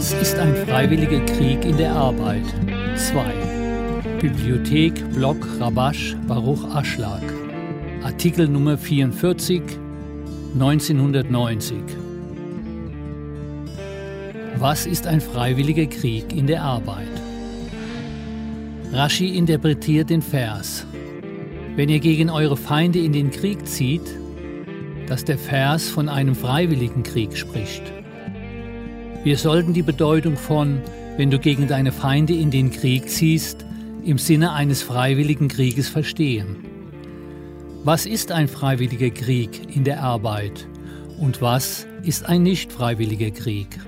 Was ist ein freiwilliger Krieg in der Arbeit? 2. Bibliothek Block Rabash Baruch Aschlag. Artikel Nummer 44 1990. Was ist ein freiwilliger Krieg in der Arbeit? Rashi interpretiert den Vers. Wenn ihr gegen eure Feinde in den Krieg zieht, dass der Vers von einem freiwilligen Krieg spricht. Wir sollten die Bedeutung von, wenn du gegen deine Feinde in den Krieg ziehst, im Sinne eines freiwilligen Krieges verstehen. Was ist ein freiwilliger Krieg in der Arbeit und was ist ein nicht freiwilliger Krieg?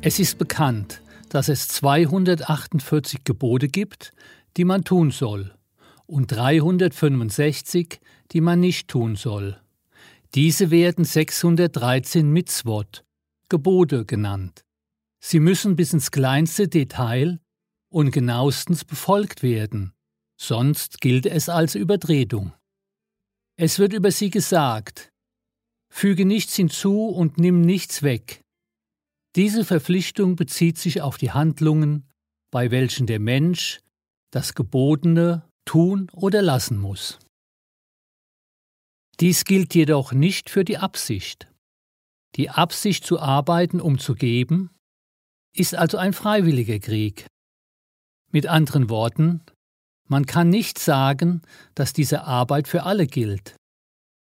Es ist bekannt, dass es 248 Gebote gibt, die man tun soll, und 365, die man nicht tun soll. Diese werden 613 Mitzvot, Gebote genannt. Sie müssen bis ins kleinste Detail und genauestens befolgt werden, sonst gilt es als Übertretung. Es wird über sie gesagt, füge nichts hinzu und nimm nichts weg. Diese Verpflichtung bezieht sich auf die Handlungen, bei welchen der Mensch das Gebotene tun oder lassen muss. Dies gilt jedoch nicht für die Absicht. Die Absicht zu arbeiten, um zu geben, ist also ein freiwilliger Krieg. Mit anderen Worten, man kann nicht sagen, dass diese Arbeit für alle gilt,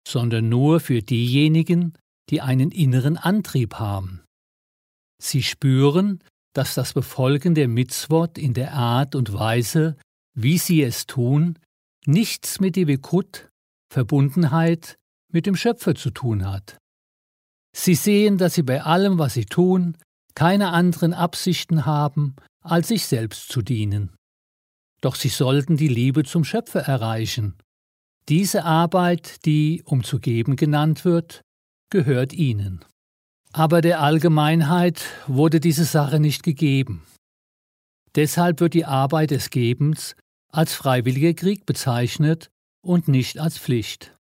sondern nur für diejenigen, die einen inneren Antrieb haben. Sie spüren, dass das Befolgen der Mitzvot in der Art und Weise, wie sie es tun, nichts mit Devikut, Verbundenheit mit dem Schöpfer zu tun hat. Sie sehen, dass sie bei allem, was sie tun, keine anderen Absichten haben, als sich selbst zu dienen. Doch sie sollten die Liebe zum Schöpfer erreichen. Diese Arbeit, die um zu geben genannt wird, gehört ihnen. Aber der Allgemeinheit wurde diese Sache nicht gegeben. Deshalb wird die Arbeit des Gebens als freiwilliger Krieg bezeichnet und nicht als Pflicht.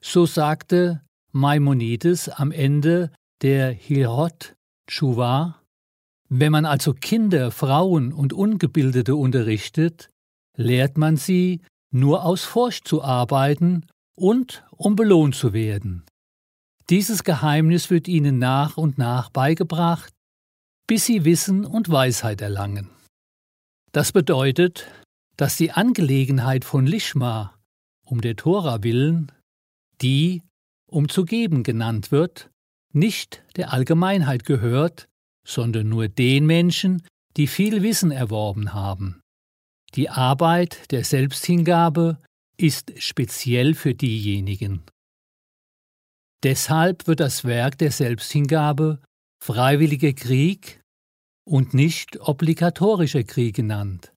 So sagte Maimonides am Ende der Hilhot Tshuva, wenn man also Kinder, Frauen und Ungebildete unterrichtet, lehrt man sie, nur aus Furcht zu arbeiten und um belohnt zu werden. Dieses Geheimnis wird ihnen nach und nach beigebracht, bis sie Wissen und Weisheit erlangen. Das bedeutet, dass die Angelegenheit von Lishma um der Tora willen, die, um zu geben genannt wird, nicht der Allgemeinheit gehört, sondern nur den Menschen, die viel Wissen erworben haben. Die Arbeit der Selbsthingabe ist speziell für diejenigen. Deshalb wird das Werk der Selbsthingabe freiwilliger Krieg und nicht obligatorischer Krieg genannt,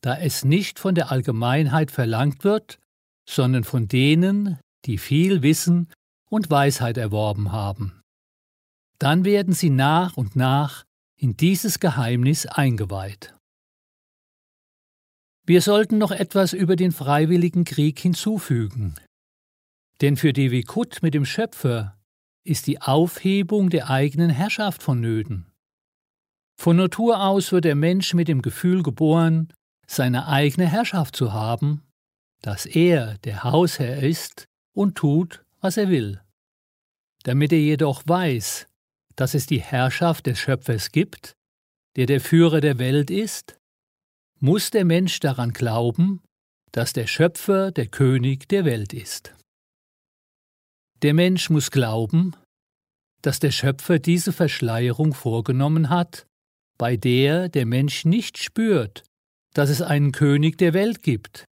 da es nicht von der Allgemeinheit verlangt wird, sondern von denen, die viel Wissen und Weisheit erworben haben. Dann werden sie nach und nach in dieses Geheimnis eingeweiht. Wir sollten noch etwas über den freiwilligen Krieg hinzufügen. Denn für die Wikut mit dem Schöpfer ist die Aufhebung der eigenen Herrschaft vonnöten. Von Natur aus wird der Mensch mit dem Gefühl geboren, seine eigene Herrschaft zu haben dass er der Hausherr ist und tut, was er will. Damit er jedoch weiß, dass es die Herrschaft des Schöpfers gibt, der der Führer der Welt ist, muss der Mensch daran glauben, dass der Schöpfer der König der Welt ist. Der Mensch muss glauben, dass der Schöpfer diese Verschleierung vorgenommen hat, bei der der Mensch nicht spürt, dass es einen König der Welt gibt,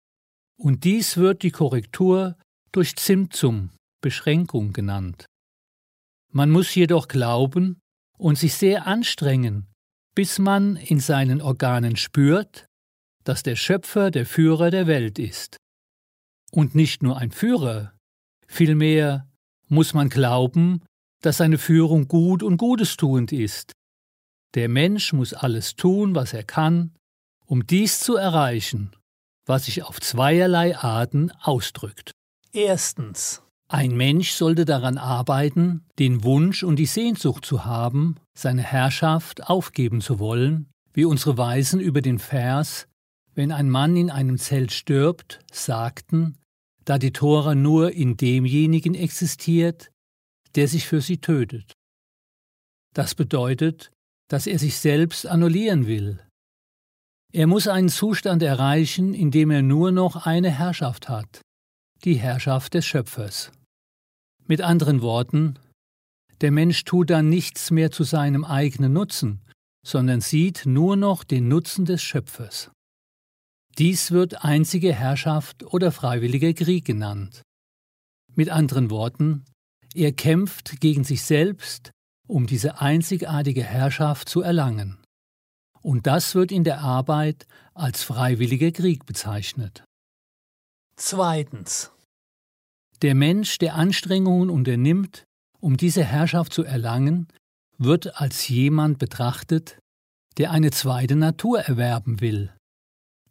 und dies wird die Korrektur durch Zimtzum, Beschränkung genannt. Man muss jedoch glauben und sich sehr anstrengen, bis man in seinen Organen spürt, dass der Schöpfer der Führer der Welt ist. und nicht nur ein Führer. Vielmehr muss man glauben, dass seine Führung gut und gutestuend ist. Der Mensch muss alles tun, was er kann, um dies zu erreichen, was sich auf zweierlei Arten ausdrückt. Erstens. Ein Mensch sollte daran arbeiten, den Wunsch und die Sehnsucht zu haben, seine Herrschaft aufgeben zu wollen, wie unsere Weisen über den Vers Wenn ein Mann in einem Zelt stirbt, sagten, da die Tora nur in demjenigen existiert, der sich für sie tötet. Das bedeutet, dass er sich selbst annullieren will. Er muss einen Zustand erreichen, in dem er nur noch eine Herrschaft hat, die Herrschaft des Schöpfers. Mit anderen Worten, der Mensch tut dann nichts mehr zu seinem eigenen Nutzen, sondern sieht nur noch den Nutzen des Schöpfers. Dies wird einzige Herrschaft oder freiwilliger Krieg genannt. Mit anderen Worten, er kämpft gegen sich selbst, um diese einzigartige Herrschaft zu erlangen. Und das wird in der Arbeit als freiwilliger Krieg bezeichnet. Zweitens. Der Mensch, der Anstrengungen unternimmt, um diese Herrschaft zu erlangen, wird als jemand betrachtet, der eine zweite Natur erwerben will.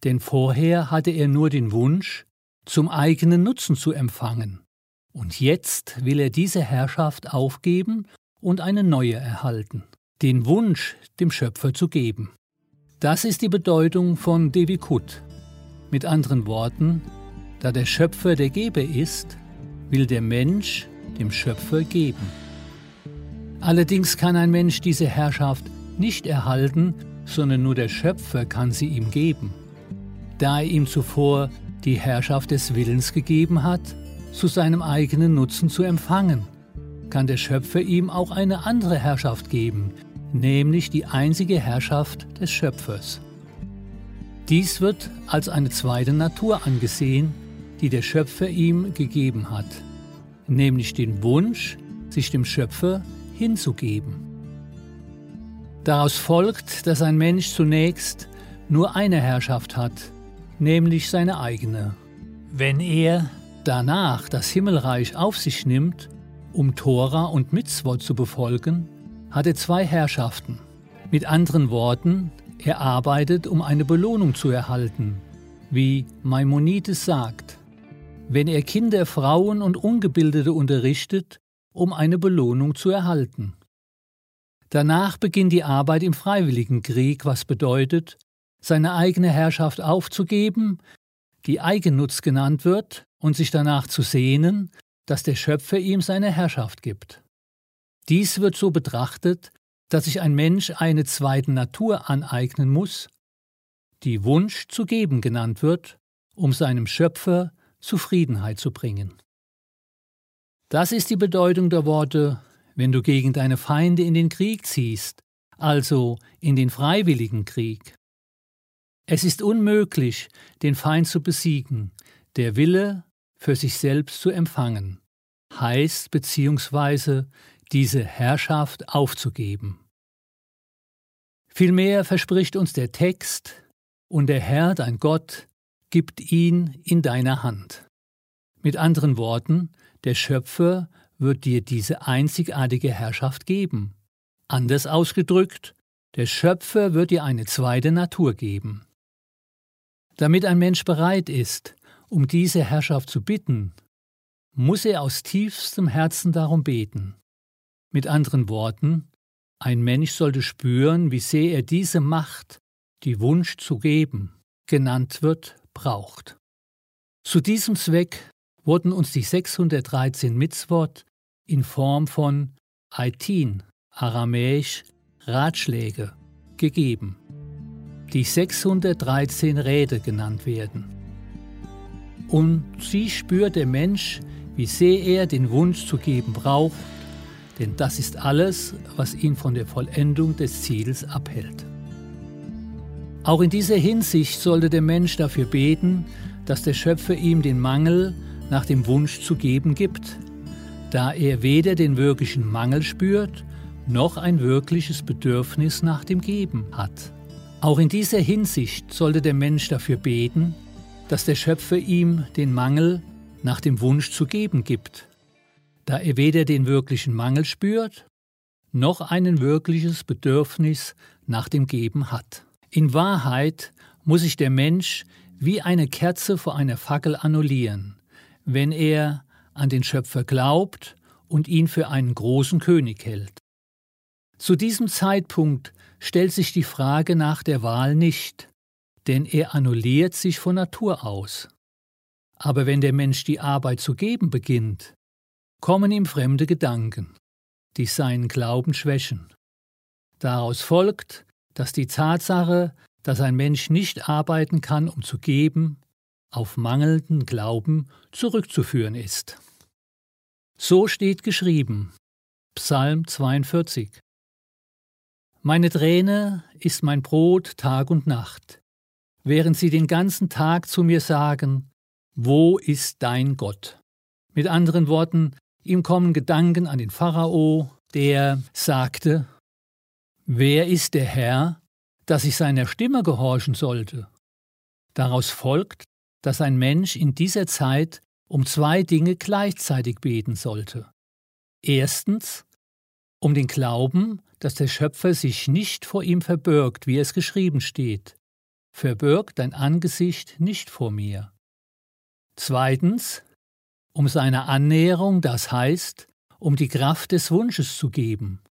Denn vorher hatte er nur den Wunsch, zum eigenen Nutzen zu empfangen. Und jetzt will er diese Herrschaft aufgeben und eine neue erhalten, den Wunsch dem Schöpfer zu geben. Das ist die Bedeutung von Devikut. Mit anderen Worten, da der Schöpfer der Geber ist, will der Mensch dem Schöpfer geben. Allerdings kann ein Mensch diese Herrschaft nicht erhalten, sondern nur der Schöpfer kann sie ihm geben. Da er ihm zuvor die Herrschaft des Willens gegeben hat, zu seinem eigenen Nutzen zu empfangen, kann der Schöpfer ihm auch eine andere Herrschaft geben, nämlich die einzige Herrschaft des Schöpfers. Dies wird als eine zweite Natur angesehen, die der Schöpfer ihm gegeben hat, nämlich den Wunsch, sich dem Schöpfer hinzugeben. Daraus folgt, dass ein Mensch zunächst nur eine Herrschaft hat, nämlich seine eigene. Wenn er danach das Himmelreich auf sich nimmt, um Tora und Mitzvot zu befolgen, hat er zwei Herrschaften. Mit anderen Worten, er arbeitet, um eine Belohnung zu erhalten, wie Maimonides sagt wenn er Kinder, Frauen und Ungebildete unterrichtet, um eine Belohnung zu erhalten. Danach beginnt die Arbeit im Freiwilligenkrieg, was bedeutet, seine eigene Herrschaft aufzugeben, die Eigennutz genannt wird, und sich danach zu sehnen, dass der Schöpfer ihm seine Herrschaft gibt. Dies wird so betrachtet, dass sich ein Mensch eine zweite Natur aneignen muss, die Wunsch zu geben genannt wird, um seinem Schöpfer Zufriedenheit zu bringen. Das ist die Bedeutung der Worte, wenn du gegen deine Feinde in den Krieg ziehst, also in den freiwilligen Krieg. Es ist unmöglich, den Feind zu besiegen, der Wille für sich selbst zu empfangen, heißt beziehungsweise diese Herrschaft aufzugeben. Vielmehr verspricht uns der Text, und der Herr, dein Gott, gibt ihn in deiner Hand. Mit anderen Worten, der Schöpfer wird dir diese einzigartige Herrschaft geben. Anders ausgedrückt, der Schöpfer wird dir eine zweite Natur geben. Damit ein Mensch bereit ist, um diese Herrschaft zu bitten, muss er aus tiefstem Herzen darum beten. Mit anderen Worten, ein Mensch sollte spüren, wie sehr er diese Macht, die Wunsch zu geben, genannt wird, braucht. Zu diesem Zweck wurden uns die 613 Mitzvot in Form von Aitin, aramäisch Ratschläge, gegeben, die 613 Räte genannt werden. Und sie spürt der Mensch, wie sehr er den Wunsch zu geben braucht, denn das ist alles, was ihn von der Vollendung des Ziels abhält. Auch in dieser Hinsicht sollte der Mensch dafür beten, dass der Schöpfer ihm den Mangel nach dem Wunsch zu geben gibt, da er weder den wirklichen Mangel spürt, noch ein wirkliches Bedürfnis nach dem Geben hat. Auch in dieser Hinsicht sollte der Mensch dafür beten, dass der Schöpfer ihm den Mangel nach dem Wunsch zu geben gibt, da er weder den wirklichen Mangel spürt, noch ein wirkliches Bedürfnis nach dem Geben hat. In Wahrheit muss sich der Mensch wie eine Kerze vor einer Fackel annullieren, wenn er an den Schöpfer glaubt und ihn für einen großen König hält. Zu diesem Zeitpunkt stellt sich die Frage nach der Wahl nicht, denn er annulliert sich von Natur aus. Aber wenn der Mensch die Arbeit zu geben beginnt, kommen ihm fremde Gedanken, die seinen Glauben schwächen. Daraus folgt, dass die Tatsache, dass ein Mensch nicht arbeiten kann, um zu geben, auf mangelnden Glauben zurückzuführen ist. So steht geschrieben, Psalm 42. Meine Träne ist mein Brot Tag und Nacht, während sie den ganzen Tag zu mir sagen, wo ist dein Gott? Mit anderen Worten, ihm kommen Gedanken an den Pharao, der sagte, Wer ist der Herr, dass ich seiner Stimme gehorchen sollte? Daraus folgt, dass ein Mensch in dieser Zeit um zwei Dinge gleichzeitig beten sollte. Erstens um den Glauben, dass der Schöpfer sich nicht vor ihm verbirgt, wie es geschrieben steht. Verbirg dein Angesicht nicht vor mir. Zweitens um seine Annäherung, das heißt, um die Kraft des Wunsches zu geben.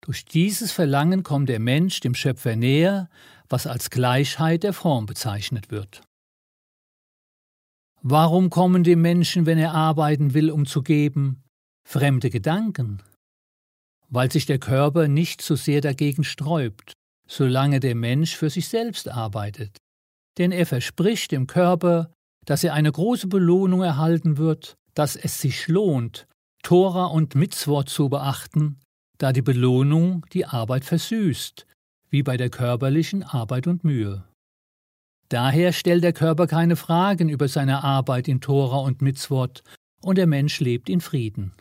Durch dieses Verlangen kommt der Mensch dem Schöpfer näher, was als Gleichheit der Form bezeichnet wird. Warum kommen dem Menschen, wenn er arbeiten will, um zu geben, fremde Gedanken? Weil sich der Körper nicht so sehr dagegen sträubt, solange der Mensch für sich selbst arbeitet. Denn er verspricht dem Körper, dass er eine große Belohnung erhalten wird, dass es sich lohnt, Tora und Mitzwort zu beachten, da die Belohnung die Arbeit versüßt, wie bei der körperlichen Arbeit und Mühe. Daher stellt der Körper keine Fragen über seine Arbeit in Tora und Mitzvot und der Mensch lebt in Frieden.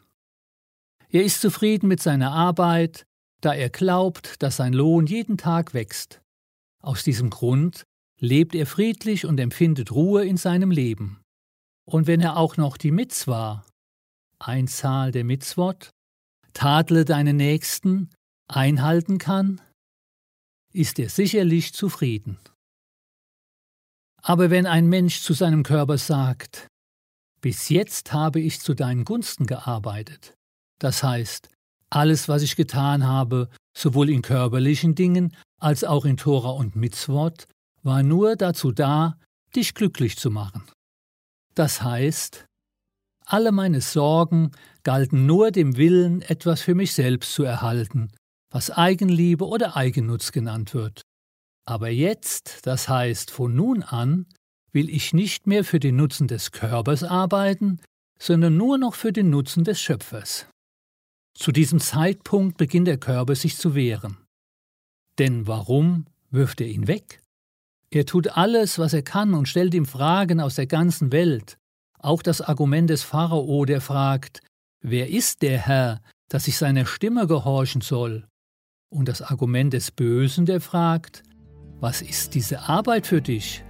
Er ist zufrieden mit seiner Arbeit, da er glaubt, dass sein Lohn jeden Tag wächst. Aus diesem Grund lebt er friedlich und empfindet Ruhe in seinem Leben. Und wenn er auch noch die Mitzwa, Einzahl der Mitzvot, tadle deine Nächsten, einhalten kann, ist er sicherlich zufrieden. Aber wenn ein Mensch zu seinem Körper sagt, bis jetzt habe ich zu deinen Gunsten gearbeitet, das heißt, alles, was ich getan habe, sowohl in körperlichen Dingen als auch in Tora und Mitzwort, war nur dazu da, dich glücklich zu machen. Das heißt, alle meine Sorgen galten nur dem Willen, etwas für mich selbst zu erhalten, was Eigenliebe oder Eigennutz genannt wird. Aber jetzt, das heißt von nun an, will ich nicht mehr für den Nutzen des Körpers arbeiten, sondern nur noch für den Nutzen des Schöpfers. Zu diesem Zeitpunkt beginnt der Körper sich zu wehren. Denn warum wirft er ihn weg? Er tut alles, was er kann und stellt ihm Fragen aus der ganzen Welt. Auch das Argument des Pharao, der fragt, wer ist der Herr, dass ich seiner Stimme gehorchen soll? Und das Argument des Bösen, der fragt, was ist diese Arbeit für dich?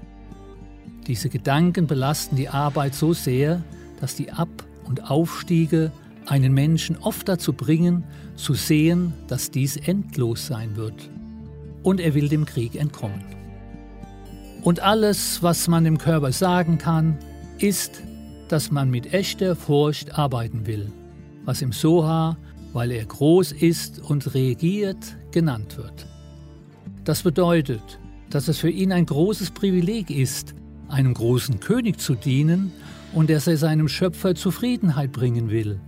Diese Gedanken belasten die Arbeit so sehr, dass die Ab- und Aufstiege einen Menschen oft dazu bringen, zu sehen, dass dies endlos sein wird. Und er will dem Krieg entkommen. Und alles, was man dem Körper sagen kann, ist, dass man mit echter Furcht arbeiten will, was im Soha, weil er groß ist und regiert, genannt wird. Das bedeutet, dass es für ihn ein großes Privileg ist, einem großen König zu dienen und dass er seinem Schöpfer Zufriedenheit bringen will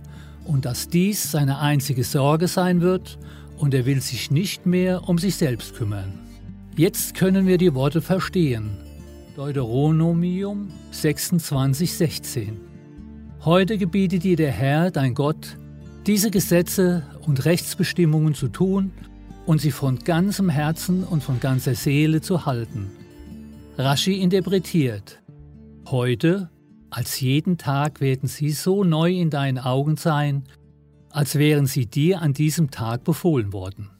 und dass dies seine einzige Sorge sein wird und er will sich nicht mehr um sich selbst kümmern. Jetzt können wir die Worte verstehen. Deuteronomium 26,16 Heute gebietet dir der Herr, dein Gott, diese Gesetze und Rechtsbestimmungen zu tun und sie von ganzem Herzen und von ganzer Seele zu halten. Rashi interpretiert, heute, als jeden Tag werden sie so neu in deinen Augen sein, als wären sie dir an diesem Tag befohlen worden.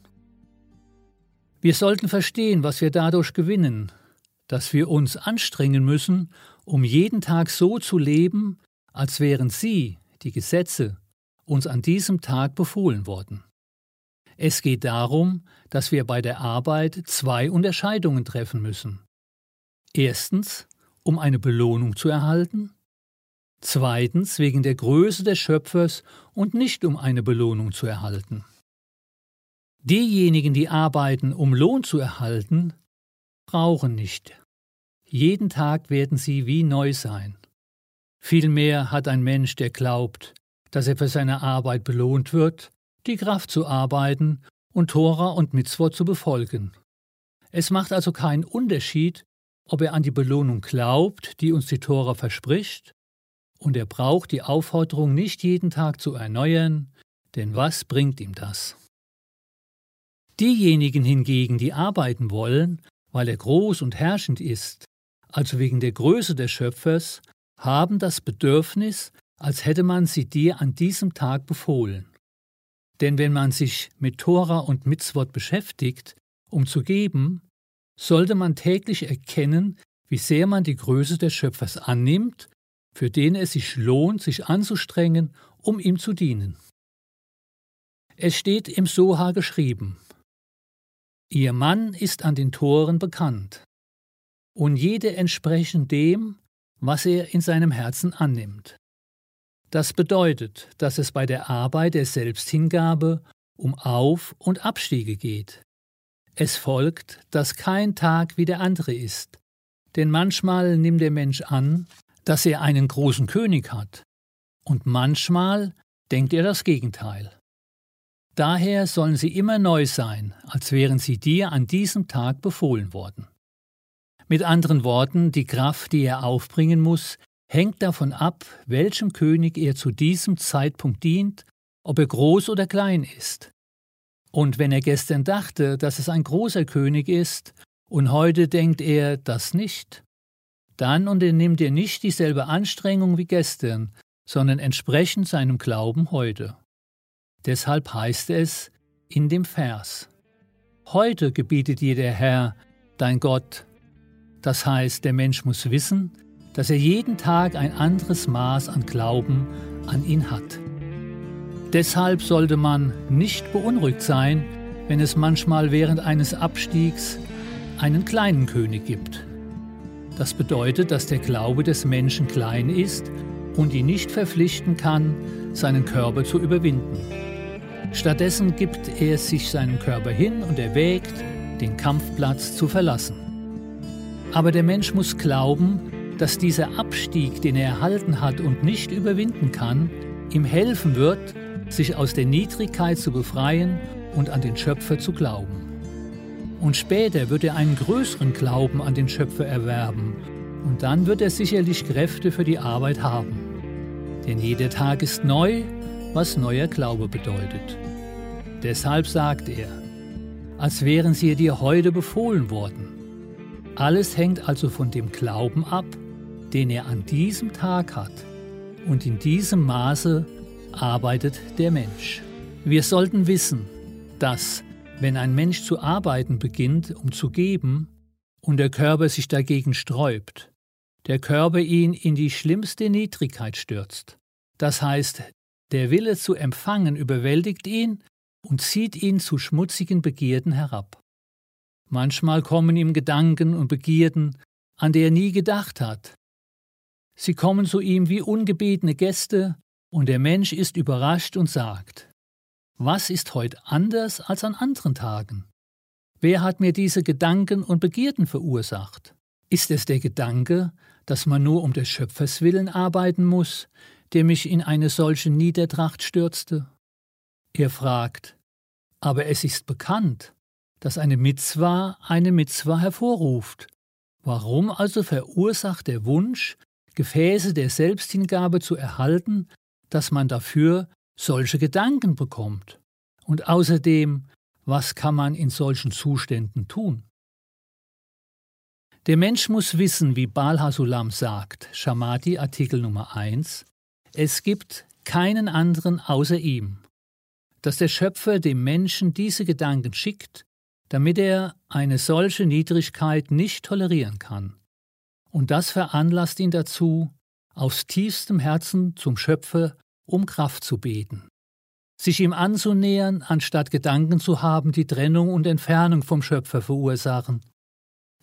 Wir sollten verstehen, was wir dadurch gewinnen, dass wir uns anstrengen müssen, um jeden Tag so zu leben, als wären sie, die Gesetze, uns an diesem Tag befohlen worden. Es geht darum, dass wir bei der Arbeit zwei Unterscheidungen treffen müssen. Erstens, um eine Belohnung zu erhalten, zweitens wegen der Größe des Schöpfers und nicht um eine Belohnung zu erhalten. Diejenigen, die arbeiten, um Lohn zu erhalten, brauchen nicht. Jeden Tag werden sie wie neu sein. Vielmehr hat ein Mensch, der glaubt, dass er für seine Arbeit belohnt wird, die Kraft zu arbeiten und Tora und Mitzvot zu befolgen. Es macht also keinen Unterschied, ob er an die Belohnung glaubt, die uns die Tora verspricht, und er braucht die Aufforderung nicht jeden Tag zu erneuern, denn was bringt ihm das? Diejenigen hingegen, die arbeiten wollen, weil er groß und herrschend ist, also wegen der Größe des Schöpfers, haben das Bedürfnis, als hätte man sie dir an diesem Tag befohlen. Denn wenn man sich mit Tora und Mitzvot beschäftigt, um zu geben, sollte man täglich erkennen, wie sehr man die Größe des Schöpfers annimmt, für den es sich lohnt, sich anzustrengen, um ihm zu dienen. Es steht im Soha geschrieben, Ihr Mann ist an den Toren bekannt, und jede entsprechen dem, was er in seinem Herzen annimmt. Das bedeutet, dass es bei der Arbeit der Selbsthingabe um Auf- und Abstiege geht. Es folgt, dass kein Tag wie der andere ist, denn manchmal nimmt der Mensch an, dass er einen großen König hat, und manchmal denkt er das Gegenteil. Daher sollen sie immer neu sein, als wären sie dir an diesem Tag befohlen worden. Mit anderen Worten, die Kraft, die er aufbringen muss, hängt davon ab, welchem König er zu diesem Zeitpunkt dient, ob er groß oder klein ist. Und wenn er gestern dachte, dass es ein großer König ist, und heute denkt er das nicht, dann unternimmt er nicht dieselbe Anstrengung wie gestern, sondern entsprechend seinem Glauben heute. Deshalb heißt es in dem Vers, Heute gebietet dir der Herr, dein Gott. Das heißt, der Mensch muss wissen, dass er jeden Tag ein anderes Maß an Glauben an ihn hat. Deshalb sollte man nicht beunruhigt sein, wenn es manchmal während eines Abstiegs einen kleinen König gibt. Das bedeutet, dass der Glaube des Menschen klein ist und ihn nicht verpflichten kann, seinen Körper zu überwinden. Stattdessen gibt er sich seinem Körper hin und erwägt, den Kampfplatz zu verlassen. Aber der Mensch muss glauben, dass dieser Abstieg, den er erhalten hat und nicht überwinden kann, ihm helfen wird, sich aus der Niedrigkeit zu befreien und an den Schöpfer zu glauben. Und später wird er einen größeren Glauben an den Schöpfer erwerben, und dann wird er sicherlich Kräfte für die Arbeit haben. Denn jeder Tag ist neu, was neuer Glaube bedeutet. Deshalb sagt er, als wären sie dir heute befohlen worden. Alles hängt also von dem Glauben ab, den er an diesem Tag hat. Und in diesem Maße arbeitet der Mensch. Wir sollten wissen, dass, wenn ein Mensch zu arbeiten beginnt, um zu geben, und der Körper sich dagegen sträubt, der Körper ihn in die schlimmste Niedrigkeit stürzt. Das heißt, der Wille zu empfangen überwältigt ihn und zieht ihn zu schmutzigen Begierden herab. Manchmal kommen ihm Gedanken und Begierden, an die er nie gedacht hat. Sie kommen zu ihm wie ungebetene Gäste, und der Mensch ist überrascht und sagt, was ist heute anders als an anderen Tagen? Wer hat mir diese Gedanken und Begierden verursacht? Ist es der Gedanke, dass man nur um des Schöpfers willen arbeiten muss, der mich in eine solche Niedertracht stürzte? Er fragt, aber es ist bekannt, dass eine Mitzwa eine Mitzwa hervorruft. Warum also verursacht der Wunsch, Gefäße der Selbsthingabe zu erhalten, dass man dafür solche Gedanken bekommt? Und außerdem, was kann man in solchen Zuständen tun? Der Mensch muss wissen, wie Bal Hasulam sagt, Shamati Artikel Nummer 1, es gibt keinen anderen außer ihm dass der Schöpfer dem Menschen diese Gedanken schickt damit er eine solche Niedrigkeit nicht tolerieren kann. Und das veranlasst ihn dazu, aus tiefstem Herzen zum Schöpfer um Kraft zu beten, sich ihm anzunähern, anstatt Gedanken zu haben, die Trennung und Entfernung vom Schöpfer verursachen.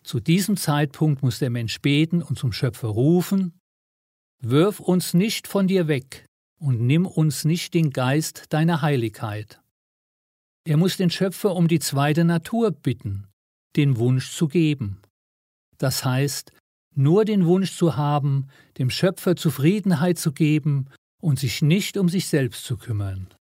Zu diesem Zeitpunkt muss der Mensch beten und zum Schöpfer rufen, Wirf uns nicht von dir weg und nimm uns nicht den Geist deiner Heiligkeit. Er muss den Schöpfer um die zweite Natur bitten, den Wunsch zu geben. Das heißt, nur den Wunsch zu haben, dem Schöpfer Zufriedenheit zu geben und sich nicht um sich selbst zu kümmern.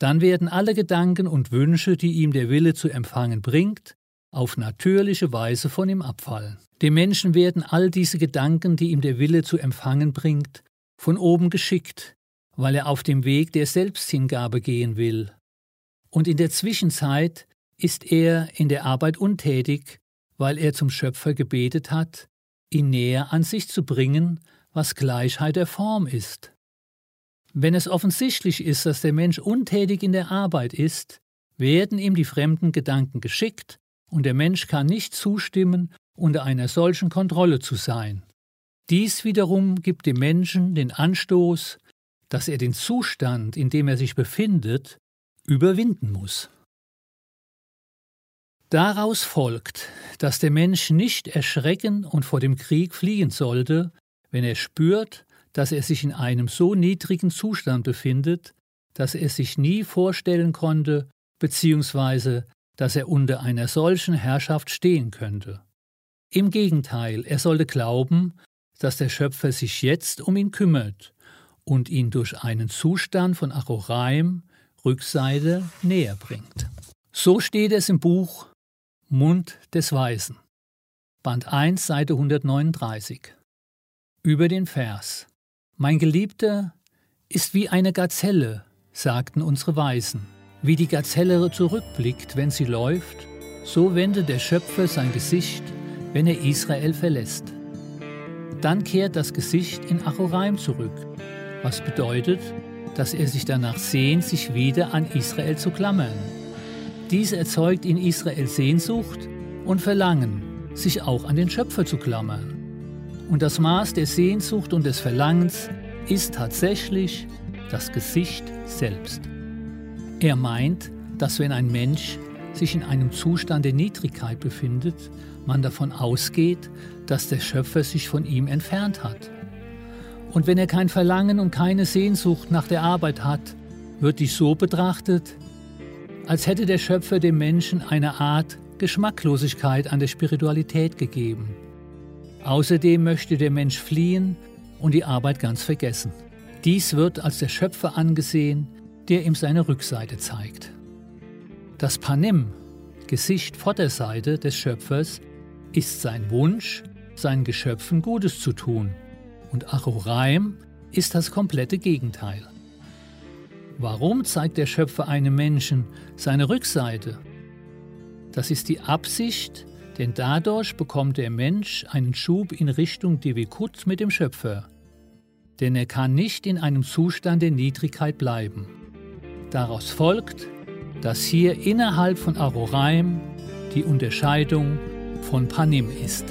Dann werden alle Gedanken und Wünsche, die ihm der Wille zu empfangen bringt, auf natürliche Weise von ihm abfallen. Dem Menschen werden all diese Gedanken, die ihm der Wille zu empfangen bringt, von oben geschickt, weil er auf dem Weg der Selbsthingabe gehen will. Und in der Zwischenzeit ist er in der Arbeit untätig, weil er zum Schöpfer gebetet hat, ihn näher an sich zu bringen, was Gleichheit der Form ist. Wenn es offensichtlich ist, dass der Mensch untätig in der Arbeit ist, werden ihm die fremden Gedanken geschickt, und der Mensch kann nicht zustimmen, unter einer solchen Kontrolle zu sein. Dies wiederum gibt dem Menschen den Anstoß, dass er den Zustand, in dem er sich befindet, überwinden muss. Daraus folgt, dass der Mensch nicht erschrecken und vor dem Krieg fliehen sollte, wenn er spürt, dass er sich in einem so niedrigen Zustand befindet, dass er sich nie vorstellen konnte, beziehungsweise dass er unter einer solchen Herrschaft stehen könnte. Im Gegenteil, er sollte glauben, dass der Schöpfer sich jetzt um ihn kümmert und ihn durch einen Zustand von Achoraim, Rückseite, näher bringt. So steht es im Buch Mund des Weisen, Band 1, Seite 139. Über den Vers Mein Geliebter ist wie eine Gazelle, sagten unsere Weisen. Wie die Gazelle zurückblickt, wenn sie läuft, so wendet der Schöpfer sein Gesicht, wenn er Israel verlässt. Dann kehrt das Gesicht in Achoraim zurück, was bedeutet, dass er sich danach sehnt, sich wieder an Israel zu klammern. Dies erzeugt in Israel Sehnsucht und Verlangen, sich auch an den Schöpfer zu klammern. Und das Maß der Sehnsucht und des Verlangens ist tatsächlich das Gesicht selbst. Er meint, dass wenn ein Mensch sich in einem Zustand der Niedrigkeit befindet, man davon ausgeht, dass der Schöpfer sich von ihm entfernt hat. Und wenn er kein Verlangen und keine Sehnsucht nach der Arbeit hat, wird dies so betrachtet, als hätte der Schöpfer dem Menschen eine Art Geschmacklosigkeit an der Spiritualität gegeben. Außerdem möchte der Mensch fliehen und die Arbeit ganz vergessen. Dies wird als der Schöpfer angesehen, der ihm seine Rückseite zeigt. Das Panim, Gesicht Vorderseite des Schöpfers, ist sein Wunsch, seinen Geschöpfen Gutes zu tun, und Achoraim ist das komplette Gegenteil. Warum zeigt der Schöpfer einem Menschen seine Rückseite? Das ist die Absicht, denn dadurch bekommt der Mensch einen Schub in Richtung Devikut mit dem Schöpfer. Denn er kann nicht in einem Zustand der Niedrigkeit bleiben. Daraus folgt, dass hier innerhalb von Aroraim die Unterscheidung von Panim ist.